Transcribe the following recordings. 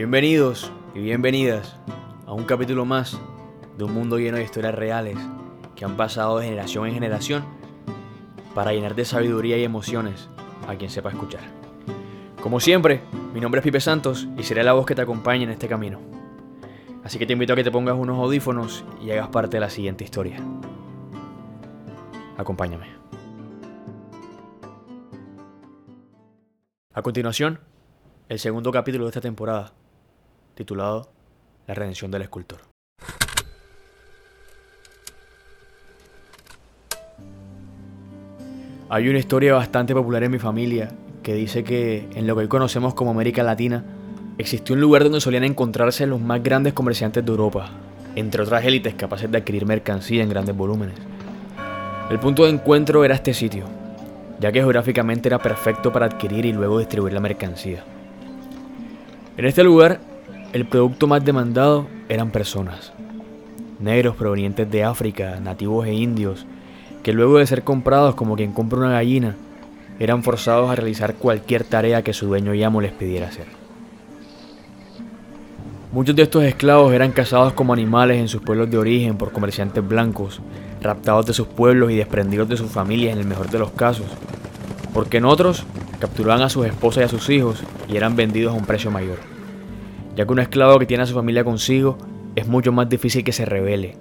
Bienvenidos y bienvenidas a un capítulo más de un mundo lleno de historias reales que han pasado de generación en generación para llenar de sabiduría y emociones a quien sepa escuchar. Como siempre, mi nombre es Pipe Santos y seré la voz que te acompañe en este camino. Así que te invito a que te pongas unos audífonos y hagas parte de la siguiente historia. Acompáñame. A continuación, el segundo capítulo de esta temporada, titulado La redención del escultor. Hay una historia bastante popular en mi familia que dice que en lo que hoy conocemos como América Latina existió un lugar donde solían encontrarse los más grandes comerciantes de Europa, entre otras élites capaces de adquirir mercancía en grandes volúmenes. El punto de encuentro era este sitio, ya que geográficamente era perfecto para adquirir y luego distribuir la mercancía. En este lugar, el producto más demandado eran personas, negros provenientes de África, nativos e indios, que luego de ser comprados como quien compra una gallina, eran forzados a realizar cualquier tarea que su dueño y amo les pidiera hacer. Muchos de estos esclavos eran cazados como animales en sus pueblos de origen por comerciantes blancos, raptados de sus pueblos y desprendidos de sus familias en el mejor de los casos, porque en otros capturaban a sus esposas y a sus hijos y eran vendidos a un precio mayor, ya que un esclavo que tiene a su familia consigo es mucho más difícil que se revele,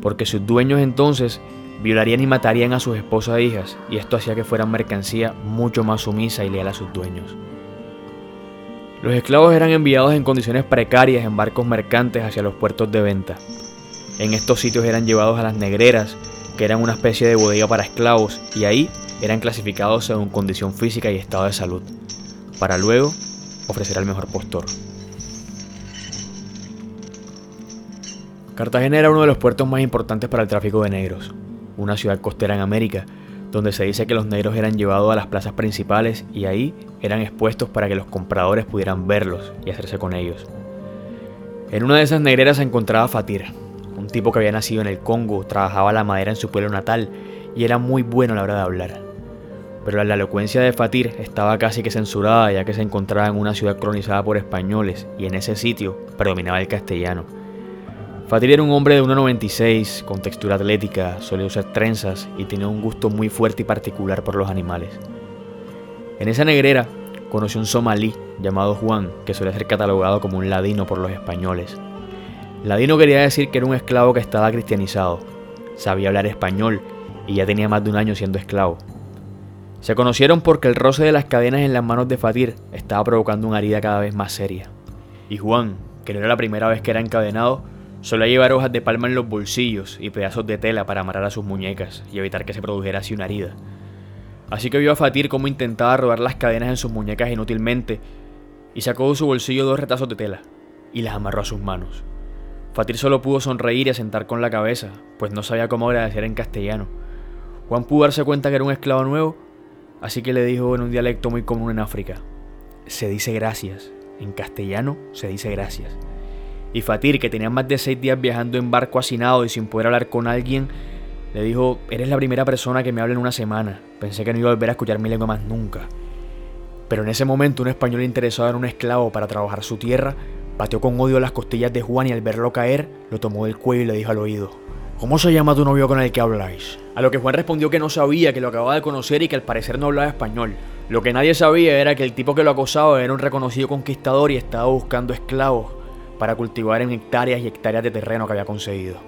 porque sus dueños entonces violarían y matarían a sus esposas e hijas, y esto hacía que fueran mercancía mucho más sumisa y leal a sus dueños. Los esclavos eran enviados en condiciones precarias en barcos mercantes hacia los puertos de venta. En estos sitios eran llevados a las negreras, que eran una especie de bodega para esclavos, y ahí eran clasificados según condición física y estado de salud, para luego ofrecer al mejor postor. Cartagena era uno de los puertos más importantes para el tráfico de negros, una ciudad costera en América, donde se dice que los negros eran llevados a las plazas principales y ahí eran expuestos para que los compradores pudieran verlos y hacerse con ellos. En una de esas negreras se encontraba Fatir, un tipo que había nacido en el Congo, trabajaba la madera en su pueblo natal y era muy bueno a la hora de hablar. Pero la elocuencia de Fatir estaba casi que censurada ya que se encontraba en una ciudad colonizada por españoles y en ese sitio predominaba el castellano. Fatir era un hombre de 1,96, con textura atlética, solía usar trenzas y tenía un gusto muy fuerte y particular por los animales. En esa negrera conoció un somalí llamado Juan, que suele ser catalogado como un ladino por los españoles. Ladino quería decir que era un esclavo que estaba cristianizado, sabía hablar español y ya tenía más de un año siendo esclavo. Se conocieron porque el roce de las cadenas en las manos de Fatir estaba provocando una herida cada vez más seria. Y Juan, que no era la primera vez que era encadenado, Solía llevar hojas de palma en los bolsillos y pedazos de tela para amarrar a sus muñecas y evitar que se produjera así una herida. Así que vio a Fatir cómo intentaba robar las cadenas en sus muñecas inútilmente y sacó de su bolsillo dos retazos de tela y las amarró a sus manos. Fatir solo pudo sonreír y asentar con la cabeza, pues no sabía cómo agradecer en castellano. Juan pudo darse cuenta que era un esclavo nuevo, así que le dijo en un dialecto muy común en África, se dice gracias, en castellano se dice gracias. Y Fatir, que tenía más de seis días viajando en barco hacinado y sin poder hablar con alguien, le dijo, eres la primera persona que me habla en una semana. Pensé que no iba a volver a escuchar mi lengua más nunca. Pero en ese momento un español interesado en un esclavo para trabajar su tierra, pateó con odio las costillas de Juan y al verlo caer, lo tomó del cuello y le dijo al oído, ¿Cómo se llama tu novio con el que habláis? A lo que Juan respondió que no sabía, que lo acababa de conocer y que al parecer no hablaba español. Lo que nadie sabía era que el tipo que lo acosaba era un reconocido conquistador y estaba buscando esclavos para cultivar en hectáreas y hectáreas de terreno que había conseguido.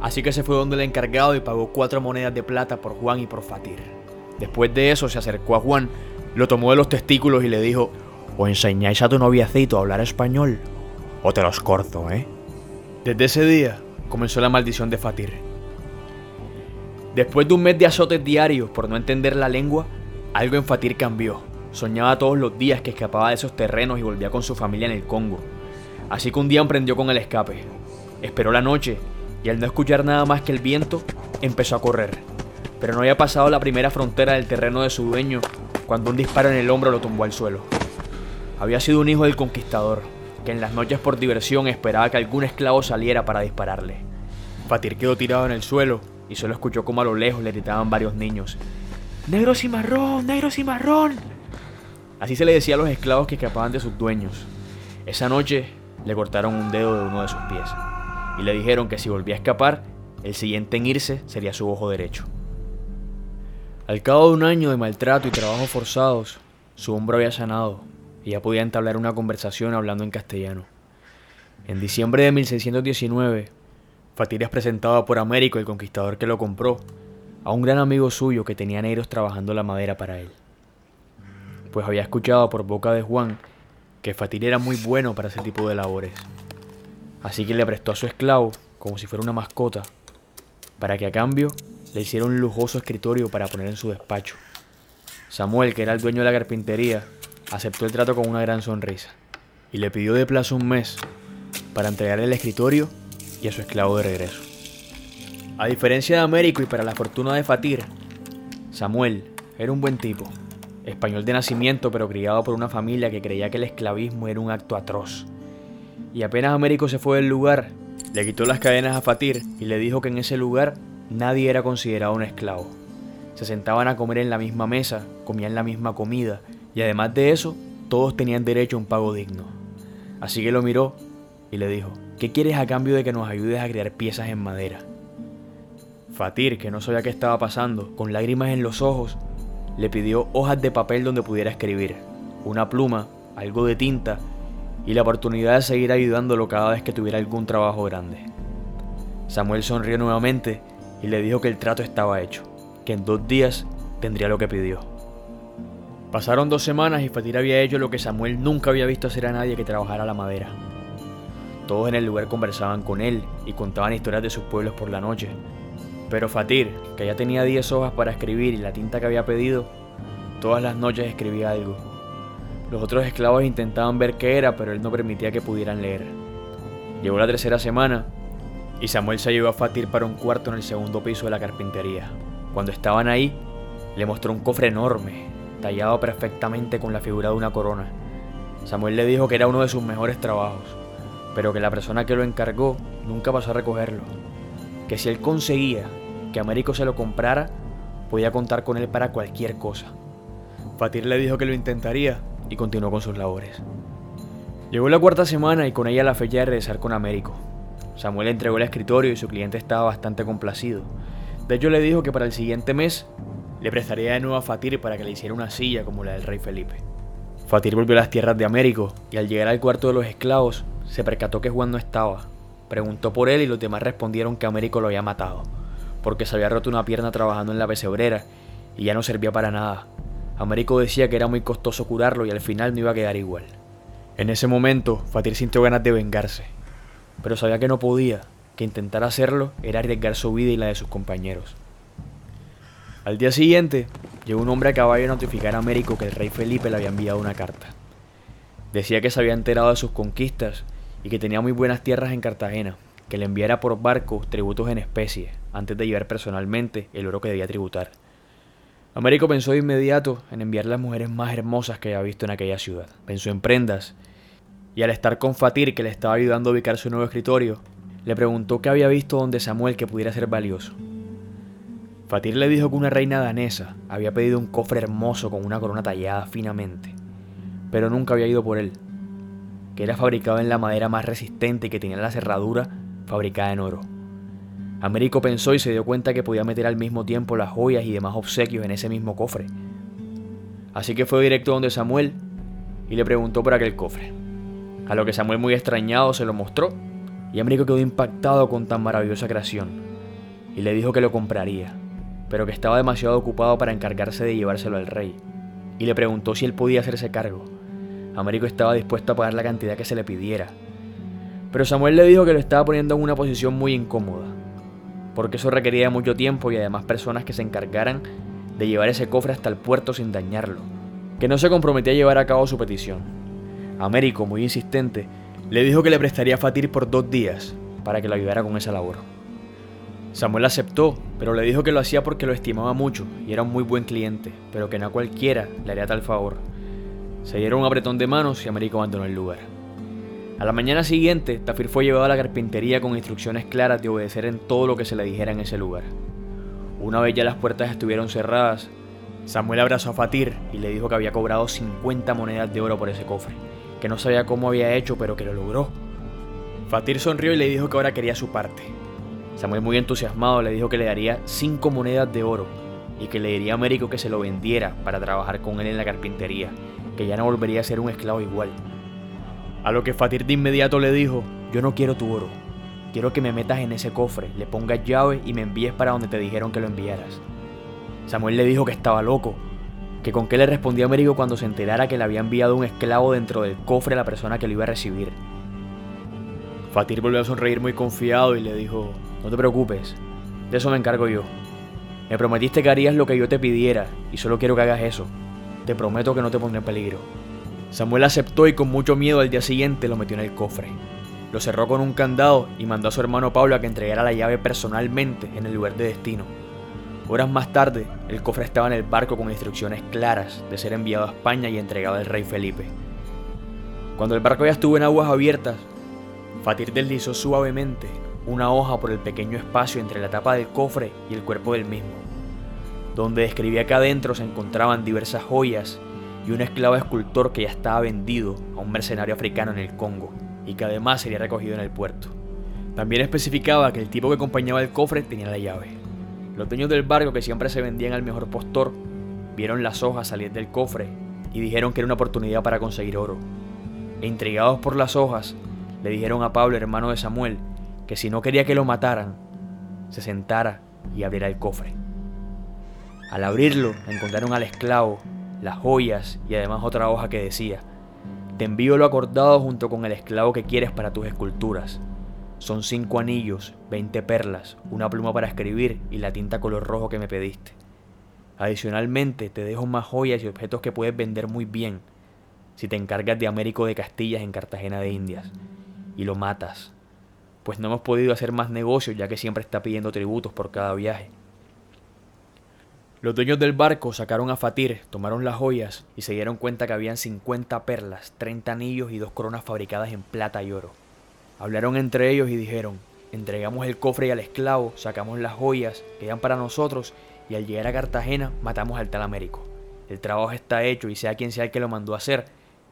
Así que se fue donde el encargado y pagó cuatro monedas de plata por Juan y por Fatir. Después de eso se acercó a Juan, lo tomó de los testículos y le dijo, o enseñáis a tu noviacito a hablar español, o te los corto, ¿eh? Desde ese día comenzó la maldición de Fatir. Después de un mes de azotes diarios por no entender la lengua, algo en Fatir cambió. Soñaba todos los días que escapaba de esos terrenos y volvía con su familia en el Congo. Así que un día emprendió con el escape. Esperó la noche y al no escuchar nada más que el viento, empezó a correr. Pero no había pasado la primera frontera del terreno de su dueño cuando un disparo en el hombro lo tumbó al suelo. Había sido un hijo del conquistador, que en las noches por diversión esperaba que algún esclavo saliera para dispararle. Fatir quedó tirado en el suelo y solo escuchó como a lo lejos le gritaban varios niños. ¡Negro cimarrón! ¡Negro cimarrón! Así se le decía a los esclavos que escapaban de sus dueños. Esa noche le cortaron un dedo de uno de sus pies y le dijeron que si volvía a escapar, el siguiente en irse sería su ojo derecho. Al cabo de un año de maltrato y trabajos forzados, su hombro había sanado y ya podía entablar una conversación hablando en castellano. En diciembre de 1619, Fatir es presentado por Américo, el conquistador que lo compró, a un gran amigo suyo que tenía negros trabajando la madera para él. Pues había escuchado por boca de Juan que Fatir era muy bueno para ese tipo de labores. Así que le prestó a su esclavo, como si fuera una mascota, para que a cambio le hiciera un lujoso escritorio para poner en su despacho. Samuel, que era el dueño de la carpintería, aceptó el trato con una gran sonrisa y le pidió de plazo un mes para entregarle el escritorio y a su esclavo de regreso. A diferencia de Américo y para la fortuna de Fatir, Samuel era un buen tipo, español de nacimiento pero criado por una familia que creía que el esclavismo era un acto atroz. Y apenas Américo se fue del lugar, le quitó las cadenas a Fatir y le dijo que en ese lugar nadie era considerado un esclavo. Se sentaban a comer en la misma mesa, comían la misma comida y además de eso, todos tenían derecho a un pago digno. Así que lo miró y le dijo, ¿qué quieres a cambio de que nos ayudes a crear piezas en madera? Fatir, que no sabía qué estaba pasando, con lágrimas en los ojos, le pidió hojas de papel donde pudiera escribir, una pluma, algo de tinta y la oportunidad de seguir ayudándolo cada vez que tuviera algún trabajo grande. Samuel sonrió nuevamente y le dijo que el trato estaba hecho, que en dos días tendría lo que pidió. Pasaron dos semanas y Fatir había hecho lo que Samuel nunca había visto hacer a nadie que trabajara la madera. Todos en el lugar conversaban con él y contaban historias de sus pueblos por la noche. Pero Fatir, que ya tenía 10 hojas para escribir y la tinta que había pedido, todas las noches escribía algo. Los otros esclavos intentaban ver qué era, pero él no permitía que pudieran leer. Llegó la tercera semana y Samuel se llevó a Fatir para un cuarto en el segundo piso de la carpintería. Cuando estaban ahí, le mostró un cofre enorme, tallado perfectamente con la figura de una corona. Samuel le dijo que era uno de sus mejores trabajos, pero que la persona que lo encargó nunca pasó a recogerlo. Que si él conseguía que Américo se lo comprara, podía contar con él para cualquier cosa. Fatir le dijo que lo intentaría y continuó con sus labores. Llegó la cuarta semana y con ella la fecha de regresar con Américo. Samuel entregó el escritorio y su cliente estaba bastante complacido. De hecho le dijo que para el siguiente mes le prestaría de nuevo a Fatir para que le hiciera una silla como la del rey Felipe. Fatir volvió a las tierras de Américo y al llegar al cuarto de los esclavos se percató que Juan no estaba. Preguntó por él y los demás respondieron que Américo lo había matado, porque se había roto una pierna trabajando en la pesebrera y ya no servía para nada. Américo decía que era muy costoso curarlo y al final no iba a quedar igual. En ese momento, Fatir sintió ganas de vengarse, pero sabía que no podía, que intentar hacerlo era arriesgar su vida y la de sus compañeros. Al día siguiente, llegó un hombre a caballo a notificar a Américo que el rey Felipe le había enviado una carta. Decía que se había enterado de sus conquistas y que tenía muy buenas tierras en Cartagena, que le enviara por barco tributos en especie, antes de llevar personalmente el oro que debía tributar. Américo pensó de inmediato en enviar las mujeres más hermosas que había visto en aquella ciudad. Pensó en prendas, y al estar con Fatir, que le estaba ayudando a ubicar su nuevo escritorio, le preguntó qué había visto donde Samuel que pudiera ser valioso. Fatir le dijo que una reina danesa había pedido un cofre hermoso con una corona tallada finamente, pero nunca había ido por él, que era fabricado en la madera más resistente y que tenía la cerradura fabricada en oro. Américo pensó y se dio cuenta que podía meter al mismo tiempo las joyas y demás obsequios en ese mismo cofre. Así que fue directo donde Samuel y le preguntó por aquel cofre. A lo que Samuel muy extrañado se lo mostró y Américo quedó impactado con tan maravillosa creación y le dijo que lo compraría pero que estaba demasiado ocupado para encargarse de llevárselo al rey, y le preguntó si él podía hacerse cargo. Américo estaba dispuesto a pagar la cantidad que se le pidiera, pero Samuel le dijo que lo estaba poniendo en una posición muy incómoda, porque eso requería mucho tiempo y además personas que se encargaran de llevar ese cofre hasta el puerto sin dañarlo, que no se comprometía a llevar a cabo su petición. Américo, muy insistente, le dijo que le prestaría a Fatir por dos días para que lo ayudara con esa labor. Samuel aceptó, pero le dijo que lo hacía porque lo estimaba mucho y era un muy buen cliente, pero que no a cualquiera le haría tal favor. Se dieron un apretón de manos y Américo abandonó el lugar. A la mañana siguiente, Tafir fue llevado a la carpintería con instrucciones claras de obedecer en todo lo que se le dijera en ese lugar. Una vez ya las puertas estuvieron cerradas, Samuel abrazó a Fatir y le dijo que había cobrado 50 monedas de oro por ese cofre, que no sabía cómo había hecho, pero que lo logró, Fatir sonrió y le dijo que ahora quería su parte. Samuel muy entusiasmado le dijo que le daría cinco monedas de oro y que le diría a Américo que se lo vendiera para trabajar con él en la carpintería, que ya no volvería a ser un esclavo igual. A lo que Fatir de inmediato le dijo, yo no quiero tu oro, quiero que me metas en ese cofre, le pongas llave y me envíes para donde te dijeron que lo enviaras. Samuel le dijo que estaba loco, que con qué le respondía Américo cuando se enterara que le había enviado un esclavo dentro del cofre a la persona que lo iba a recibir. Fatir volvió a sonreír muy confiado y le dijo, no te preocupes, de eso me encargo yo. Me prometiste que harías lo que yo te pidiera y solo quiero que hagas eso. Te prometo que no te pondré en peligro. Samuel aceptó y con mucho miedo al día siguiente lo metió en el cofre. Lo cerró con un candado y mandó a su hermano Pablo a que entregara la llave personalmente en el lugar de destino. Horas más tarde, el cofre estaba en el barco con instrucciones claras de ser enviado a España y entregado al rey Felipe. Cuando el barco ya estuvo en aguas abiertas, Fatir deslizó suavemente una hoja por el pequeño espacio entre la tapa del cofre y el cuerpo del mismo, donde describía que adentro se encontraban diversas joyas y un esclavo escultor que ya estaba vendido a un mercenario africano en el Congo y que además sería recogido en el puerto. También especificaba que el tipo que acompañaba el cofre tenía la llave. Los dueños del barco, que siempre se vendían al mejor postor, vieron las hojas salir del cofre y dijeron que era una oportunidad para conseguir oro. E intrigados por las hojas, le dijeron a Pablo, hermano de Samuel, que si no quería que lo mataran, se sentara y abriera el cofre. Al abrirlo, encontraron al esclavo, las joyas y además otra hoja que decía, te envío lo acordado junto con el esclavo que quieres para tus esculturas. Son cinco anillos, veinte perlas, una pluma para escribir y la tinta color rojo que me pediste. Adicionalmente, te dejo más joyas y objetos que puedes vender muy bien si te encargas de Américo de Castillas en Cartagena de Indias y lo matas pues no hemos podido hacer más negocios ya que siempre está pidiendo tributos por cada viaje. Los dueños del barco sacaron a Fatir, tomaron las joyas y se dieron cuenta que habían 50 perlas, 30 anillos y dos coronas fabricadas en plata y oro. Hablaron entre ellos y dijeron, entregamos el cofre y al esclavo, sacamos las joyas, quedan para nosotros y al llegar a Cartagena matamos al tal Américo. El trabajo está hecho y sea quien sea el que lo mandó hacer,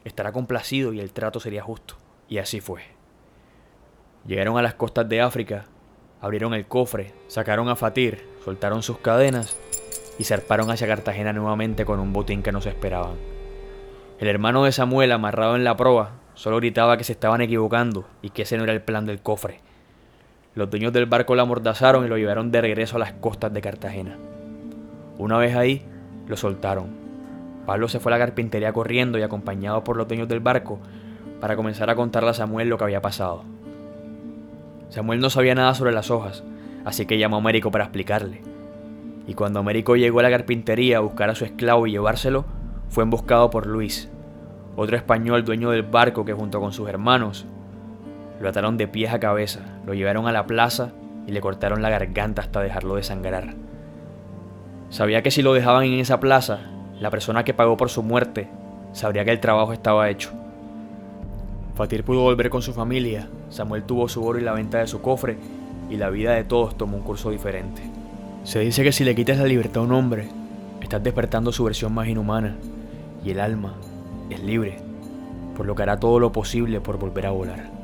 estará complacido y el trato sería justo. Y así fue. Llegaron a las costas de África, abrieron el cofre, sacaron a Fatir, soltaron sus cadenas y zarparon hacia Cartagena nuevamente con un botín que no se esperaban. El hermano de Samuel, amarrado en la proa, solo gritaba que se estaban equivocando y que ese no era el plan del cofre. Los dueños del barco lo amordazaron y lo llevaron de regreso a las costas de Cartagena. Una vez ahí, lo soltaron. Pablo se fue a la carpintería corriendo y acompañado por los dueños del barco para comenzar a contarle a Samuel lo que había pasado. Samuel no sabía nada sobre las hojas, así que llamó a Américo para explicarle. Y cuando Américo llegó a la carpintería a buscar a su esclavo y llevárselo, fue emboscado por Luis, otro español dueño del barco que junto con sus hermanos lo ataron de pies a cabeza, lo llevaron a la plaza y le cortaron la garganta hasta dejarlo desangrar. Sabía que si lo dejaban en esa plaza, la persona que pagó por su muerte sabría que el trabajo estaba hecho Fatir pudo volver con su familia, Samuel tuvo su oro y la venta de su cofre, y la vida de todos tomó un curso diferente. Se dice que si le quitas la libertad a un hombre, estás despertando su versión más inhumana, y el alma es libre, por lo que hará todo lo posible por volver a volar.